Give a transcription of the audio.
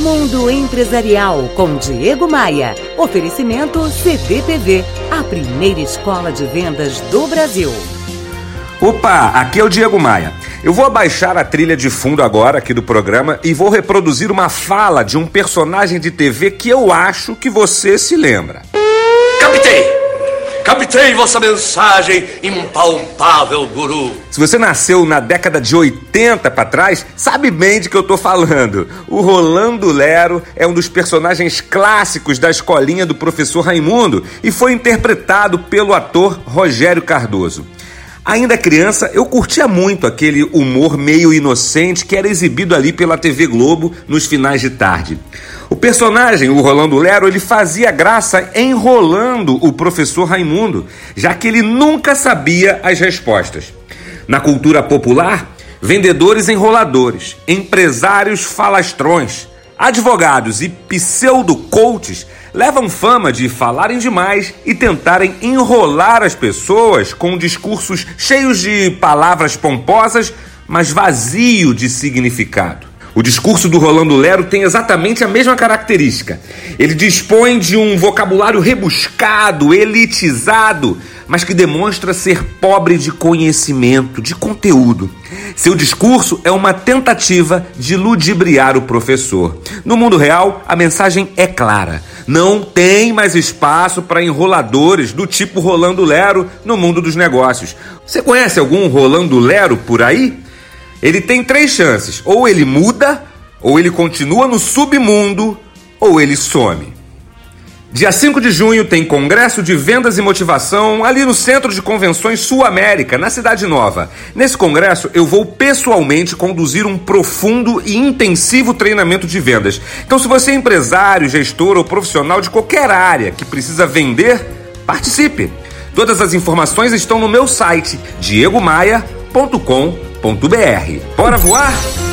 Mundo Empresarial com Diego Maia. Oferecimento CDTV, a primeira escola de vendas do Brasil. Opa, aqui é o Diego Maia. Eu vou abaixar a trilha de fundo agora aqui do programa e vou reproduzir uma fala de um personagem de TV que eu acho que você se lembra. Captei! Captei vossa mensagem, impalpável guru. Se você nasceu na década de 80 para trás, sabe bem de que eu tô falando. O Rolando Lero é um dos personagens clássicos da escolinha do professor Raimundo e foi interpretado pelo ator Rogério Cardoso. Ainda criança, eu curtia muito aquele humor meio inocente que era exibido ali pela TV Globo nos finais de tarde. O personagem, o Rolando Lero, ele fazia graça enrolando o professor Raimundo, já que ele nunca sabia as respostas. Na cultura popular, vendedores enroladores, empresários falastrões, advogados e pseudo-coaches levam fama de falarem demais e tentarem enrolar as pessoas com discursos cheios de palavras pomposas, mas vazio de significado. O discurso do Rolando Lero tem exatamente a mesma característica. Ele dispõe de um vocabulário rebuscado, elitizado, mas que demonstra ser pobre de conhecimento, de conteúdo. Seu discurso é uma tentativa de ludibriar o professor. No mundo real, a mensagem é clara. Não tem mais espaço para enroladores do tipo Rolando Lero no mundo dos negócios. Você conhece algum Rolando Lero por aí? Ele tem três chances: ou ele muda, ou ele continua no submundo, ou ele some. Dia 5 de junho tem Congresso de Vendas e Motivação ali no Centro de Convenções Sul América, na Cidade Nova. Nesse congresso eu vou pessoalmente conduzir um profundo e intensivo treinamento de vendas. Então, se você é empresário, gestor ou profissional de qualquer área que precisa vender, participe. Todas as informações estão no meu site diegomaia.com.br. Bora voar?